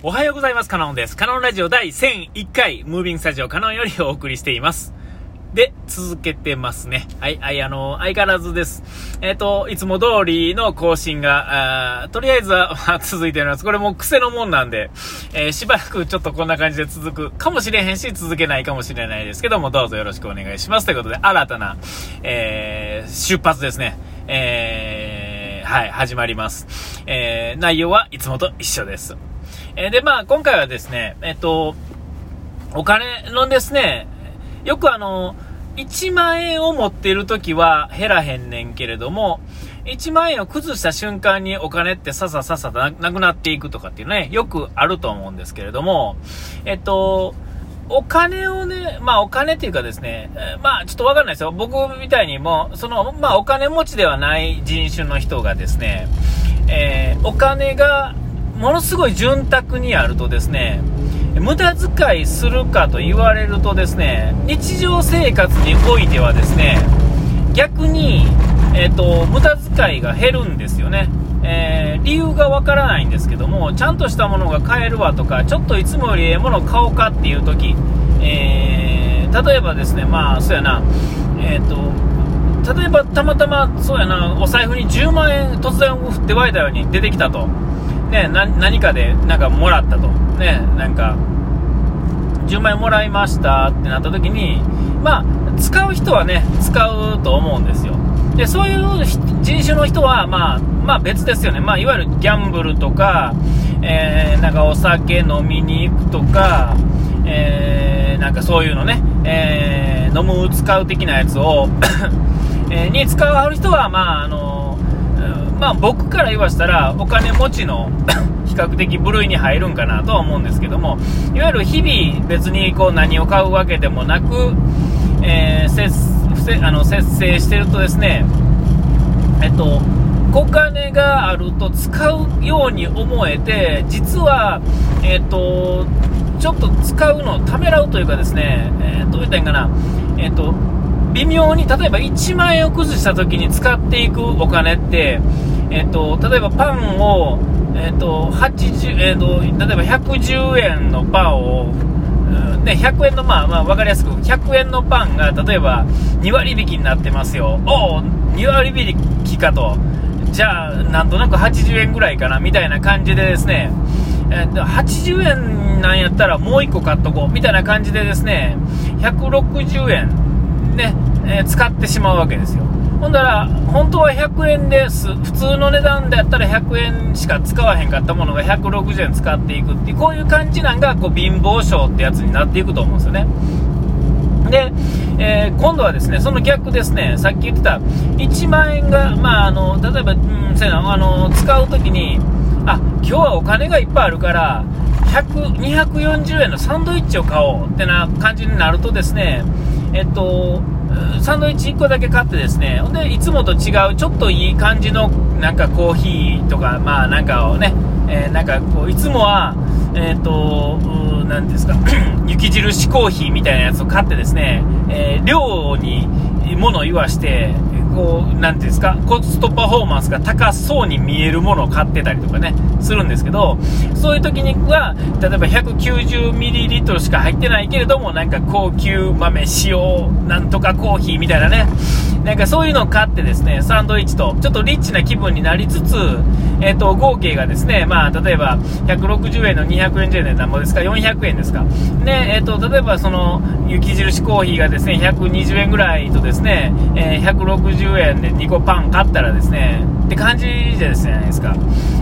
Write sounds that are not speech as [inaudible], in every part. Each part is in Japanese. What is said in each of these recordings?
おはようございます。カノンです。カノンラジオ第1001回、ムービングスタジオカノンよりお送りしています。で、続けてますね。はい、はい、あの、相変わらずです。えっ、と、いつも通りの更新が、あとりあえずは、ま [laughs] あ続いております。これもう癖のもんなんで、えーしばらくちょっとこんな感じで続くかもしれへんし、続けないかもしれないですけども、どうぞよろしくお願いします。ということで、新たな、えー出発ですね。えーはい、始まります。えー内容はいつもと一緒です。えで、まあ、今回はですね、えっと、お金のですね、よくあの、1万円を持っているときは減らへんねんけれども、1万円を崩した瞬間にお金ってささささななくなっていくとかっていうね、よくあると思うんですけれども、えっと、お金をね、まあお金っていうかですね、まあちょっとわかんないですよ。僕みたいにも、その、まあお金持ちではない人種の人がですね、えーお金がものすごい潤沢にあるとですね、無駄遣いするかと言われるとですね、日常生活においてはですね、逆に、えっ、と、無駄遣いが減るんですよね。えー理由がわからないんですけども、ちゃんとしたものが買えるわとか、ちょっといつもよりええものを買おうかっていう時、えー例えばですね、まあ、そうやな、えっ、と、例えばたまたま、そうやな、お財布に10万円突然降って湧いたように出てきたと。ね、何かでなんかもらったと。ね、なんか、10万円もらいましたってなった時に、まあ、使う人はね、使うと思うんですよ。で、そういう人種の人は、まあ、まあ別ですよね。まあ、いわゆるギャンブルとか、えー、なんかお酒飲みに行くとか、えー、なんかそういうのね、えー、飲む、使う的なやつを、[coughs] えーに使う人は、まあ、あのまあ僕から言わしたら、お金持ちの [coughs] 比較的部類に入るんかなとは思うんですけども、いわゆる日々別にこう何を買うわけでもなく、えー節あの節制してるとですね、えっと、お金があると使うように思えて、実は、えっと、ちょっと使うのをためらうというかですね、えーどう言ったらいいんかな、えっと、微妙に、例えば1万円を崩した時に使っていくお金って、えっと、例えばパンを、えっと、80、えっと、例えば110円のパンを、ね、100円の、まあまあ、わかりやすく、100円のパンが、例えば、2割引きになってますよ。おお、2割引きかと。じゃあ、なんとなく80円ぐらいかな、みたいな感じでですね、えーと80円なんやったらもう1個買っとこう、みたいな感じでですね、160円、ね、えー使ってしまうわけですよ。ほんだら、本当は100円です。普通の値段でやったら100円しか使わへんかったものが160円使っていくっていう、こういう感じなんが、こう、貧乏症ってやつになっていくと思うんですよね。で、えー今度はですね、その逆ですね、さっき言ってた1万円が、まあ、あの、例えば、うん、そうやな、あの、使うときに、あ、今日はお金がいっぱいあるから、100、240円のサンドイッチを買おうってな感じになるとですね、えっと、サンドイッチ1個だけ買ってですね、ほんで、いつもと違う、ちょっといい感じの、なんかコーヒーとか、まあなんかをね、えーなんかこう、いつもは、えっ、と、なんですか、[clears throat] 雪印コーヒーみたいなやつを買ってですね、えー量に物を言わして、こう、なんていうんですか、コストパフォーマンスが高そうに見えるものを買ってたりとかね、するんですけど、そういう時には、例えば 190ml しか入ってないけれども、なんか高級豆塩なんとかコーヒーみたいなね、なんかそういうのを買ってですね、サンドイッチと、ちょっとリッチな気分になりつつ、えっ、と、合計がですね、まあ、例えば、160円の240円で何ぼですか ?400 円ですか。で、えっ、と、例えばその、雪印コーヒーがですね、120円ぐらいとですね、えー160円で2個パン買ったらですね、って感じじゃないですか。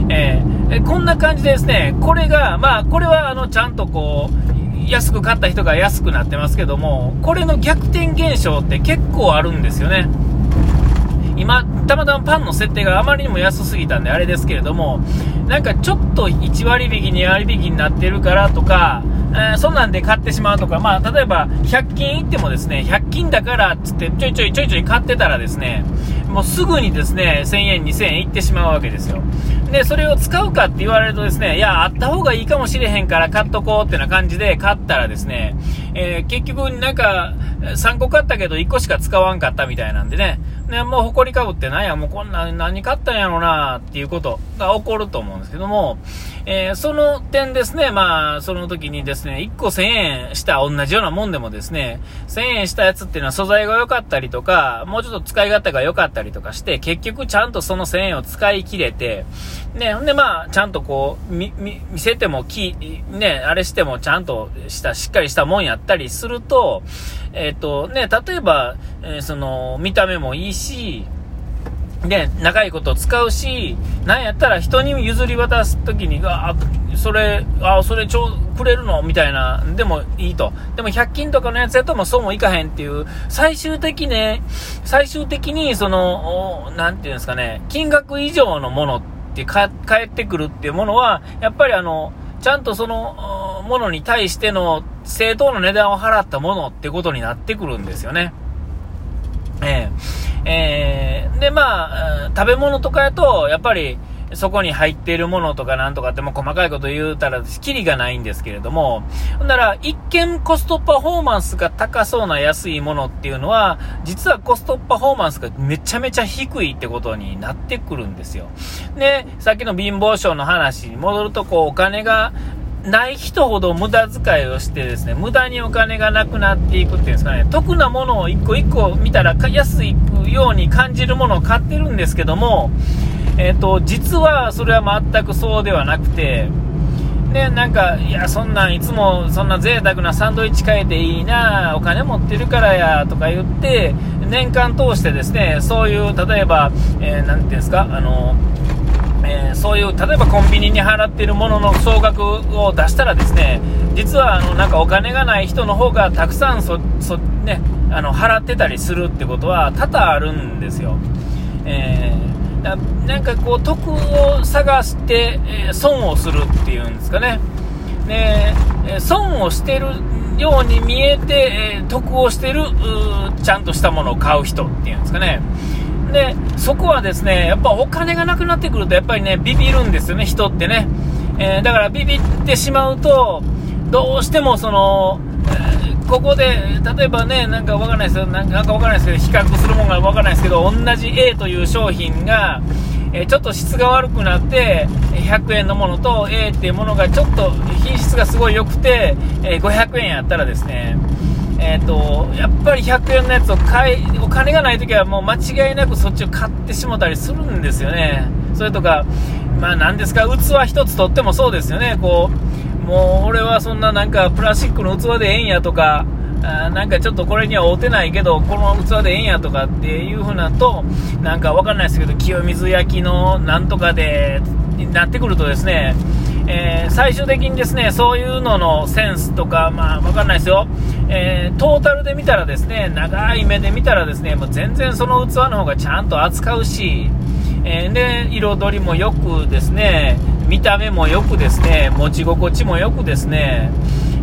えーこんな感じでですね、これが、まあ、これは、あの、ちゃんとこう、安く買った人が安くなってますけども、これの逆転現象って結構あるんですよね。今、たまたまパンの設定があまりにも安すぎたんであれですけれども、なんかちょっと1割引き、2割引きになってるからとか、えーそんなんで買ってしまうとか、まあ、例えば100均行ってもですね、100均だからっつってちょいちょいちょいちょい買ってたらですね、もうすぐにですね、1000円、2000円行ってしまうわけですよ。で、それを使うかって言われるとですね、いや、あった方がいいかもしれへんから買っとこうってな感じで買ったらですね、えー結局なんか、3個買ったけど1個しか使わんかったみたいなんでね、ね、もう誇りかぶってなんや、もうこんな何買ったんやろなっていうことが起こると思うんですけども、えー、その点ですね、まあ、その時にですね、1個1000円した同じようなもんでもですね、1000円したやつっていうのは素材が良かったりとか、もうちょっと使い勝手が良かったりとかして、結局ちゃんとその1000円を使い切れて、ね、ほんでまあ、ちゃんとこう、見、見せてもき、ね、あれしてもちゃんとした、しっかりしたもんやったりすると、えっ、ー、と、ね、例えば、えー、その、見た目もいいし、で、長いこと使うし、なんやったら人に譲り渡すときに、あ、それ、あ、それちょ、くれるのみたいな、でもいいと。でも100均とかのやつやともそうもいかへんっていう、最終的ね、最終的にその、なんていうんですかね、金額以上のものって返ってくるっていうものは、やっぱりあの、ちゃんとその、ものに対しての正当な値段を払ったものってことになってくるんですよね。えー、えー、で、まあ、食べ物とかやと、やっぱり、そこに入っているものとかなんとかっても細かいこと言うたら、キリがないんですけれども、んなら、一見コストパフォーマンスが高そうな安いものっていうのは、実はコストパフォーマンスがめちゃめちゃ低いってことになってくるんですよ。で、さっきの貧乏症の話に戻ると、こう、お金がない人ほど無駄遣いをしてですね、無駄にお金がなくなっていくっていうんですかね、得なものを一個一個見たら安いように感じるものを買ってるんですけども、えっ、ー、と、実はそれは全くそうではなくて、で、なんか、いや、そんなんいつもそんな贅沢なサンドイッチ買えていいな、お金持ってるからや、とか言って、年間通してですね、そういう、例えば、えー、ていうんですか、あの、えー、そういう例えばコンビニに払っているものの総額を出したらですね実はあのなんかお金がない人の方がたくさんそそ、ね、あの払ってたりするってことは多々あるんですよ。えー、ななんかこう得を探して、えー、損をするっていうんですかね。で、え損をしてるように見えて、え得をしてるちゃんとしたものを買う人っていうんですかね。で、そこはですね、やっぱお金がなくなってくると、やっぱりね、ビビるんですよね、人ってね。えー、だからビビってしまうと、どうしてもその、えー、ここで、例えばね、なんかわかんないですよ、なんかわかんないですけど、比較するものがわかんないですけど、同じ A という商品が、え、ちょっと質が悪くなって、100円のものと A っていうものがちょっと品質がすごい良くて、え500円やったらですね、えーと、やっぱり100円のやつを買いお金がないときはもう間違いなくそっちを買ってしもたりするんですよね、それとか、まあ、なんですか器一つとってもそうですよね、こうもう俺はそんななんかプラスチックの器でええんやとか、あなんかちょっとこれには合うてないけど、この器でええんやとかっていう風なと、なんかわかんないですけど、清水焼きのなんとかでなってくるとですね、えー、最終的にですね、そういうののセンスとか、まあ、わかんないですよ。えー、トータルで見たらですね、長い目で見たらですね、もう全然その器の方がちゃんと扱うし、えー、で、彩りもよくですね、見た目もよくですね、持ち心地もよくですね、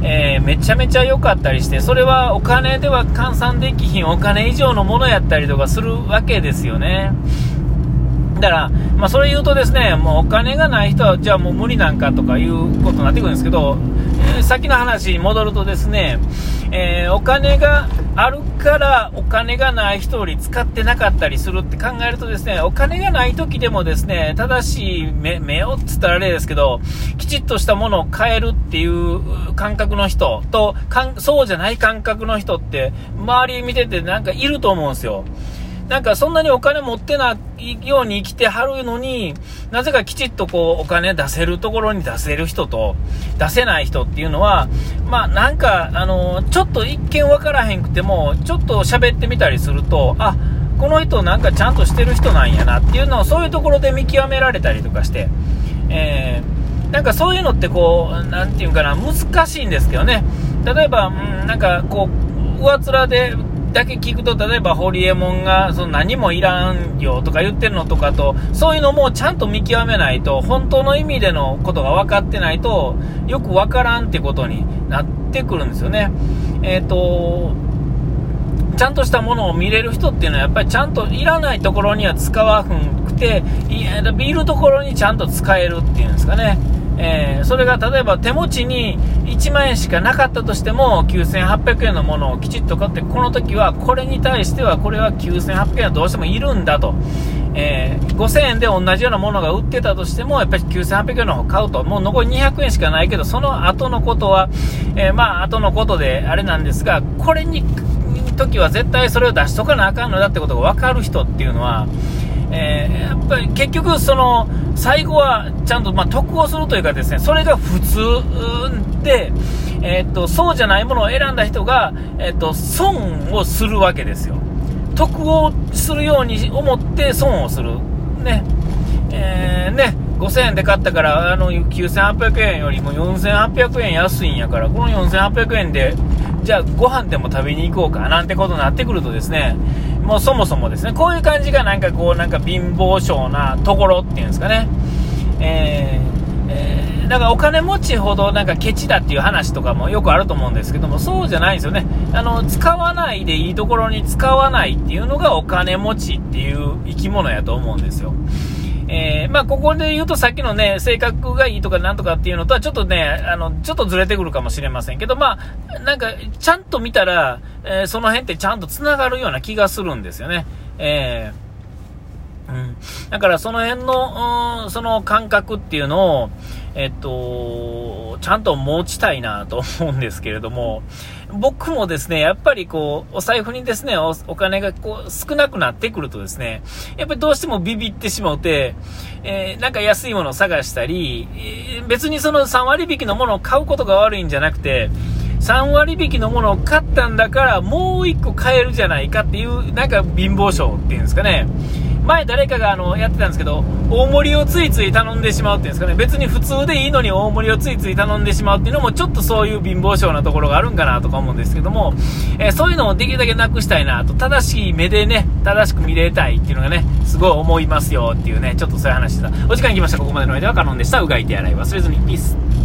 えー、めちゃめちゃ良かったりして、それはお金では換算できひんお金以上のものやったりとかするわけですよね。だから、まあ、それ言うとですね、もうお金がない人は、じゃあもう無理なんかとかいうことになってくるんですけど、えー、先の話に戻るとですね、えー、お金があるからお金がない人より使ってなかったりするって考えるとですね、お金がない時でもですね、正しい目目をっつったらあれですけど、きちっとしたものを買えるっていう感覚の人と、かんそうじゃない感覚の人って、周り見ててなんかいると思うんですよ。なんかそんなにお金持ってないように生きてはるのに、なぜかきちっとこうお金出せるところに出せる人と出せない人っていうのは、まあなんか、あの、ちょっと一見わからへんくても、ちょっと喋ってみたりすると、あ、この人なんかちゃんとしてる人なんやなっていうのをそういうところで見極められたりとかして、えー、なんかそういうのってこう、なんていうかな、難しいんですけどね。例えば、うん、なんかこう、上面でだけ聞くと、例えば、ホリエモンが、その何もいらんよとか言ってるのとかと、そういうのもちゃんと見極めないと、本当の意味でのことが分かってないと、よく分からんってことになってくるんですよね。えっ、ー、と、ちゃんとしたものを見れる人っていうのは、やっぱりちゃんといらないところには使わなくて、いや、いるところにちゃんと使えるっていうんですかね。えー、それが例えば手持ちに1万円しかなかったとしても9800円のものをきちっと買ってこの時はこれに対してはこれは9800円はどうしてもいるんだと、えー、5000円で同じようなものが売ってたとしてもやっぱり9800円の方買うと。もう残り200円しかないけどその後のことは、えー、まあ後のことであれなんですがこれに時は絶対それを出しとかなあかんのだってことが分かる人っていうのはえー、やっぱり結局、その最後はちゃんと、まあ、得をするというかですね、それが普通で、えー、っと、そうじゃないものを選んだ人が、えー、っと、損をするわけですよ。得をするように思って損をする。ね。えー、ね。5000円で買ったから、あの、9800円よりも4800円安いんやから、この4800円で、じゃあご飯でも食べに行こうかなんてことになってくるとですね、もうそもそもですね、こういう感じがなんかこう、なんか貧乏性なところっていうんですかね。え、えー、だからお金持ちほどなんかケチだっていう話とかもよくあると思うんですけども、そうじゃないんですよね。あの、使わないでいいところに使わないっていうのがお金持ちっていう生き物やと思うんですよ。えー、まあ、ここで言うとさっきのね、性格がいいとかなんとかっていうのとはちょっとね、あの、ちょっとずれてくるかもしれませんけど、まあ、なんか、ちゃんと見たら、えー、その辺ってちゃんと繋がるような気がするんですよね。えー、うん。だからその辺の、うん、その感覚っていうのを、えっと、ちゃんと持ちたいなと思うんですけれども、僕もですね、やっぱりこう、お財布にですね、お金がこう、少なくなってくるとですね、やっぱりどうしてもビビってしまうて、えー、なんか安いものを探したり、えー、別にその3割引きのものを買うことが悪いんじゃなくて、3割引きのものを買ったんだからもう1個買えるじゃないかっていう、なんか貧乏症っていうんですかね。前誰かがあのやってたんですけど、大盛りをついつい頼んでしまうっていうんですかね、別に普通でいいのに大盛りをついつい頼んでしまうっていうのも、ちょっとそういう貧乏症なところがあるんかなとか思うんですけども、えー、そういうのをできるだけなくしたいなと、正しい目でね、正しく見れたいっていうのがね、すごい思いますよっていうね、ちょっとそういう話でした。お時間来ました。ここまでの間はカノンでした。うがい手洗い忘れずに。ピース。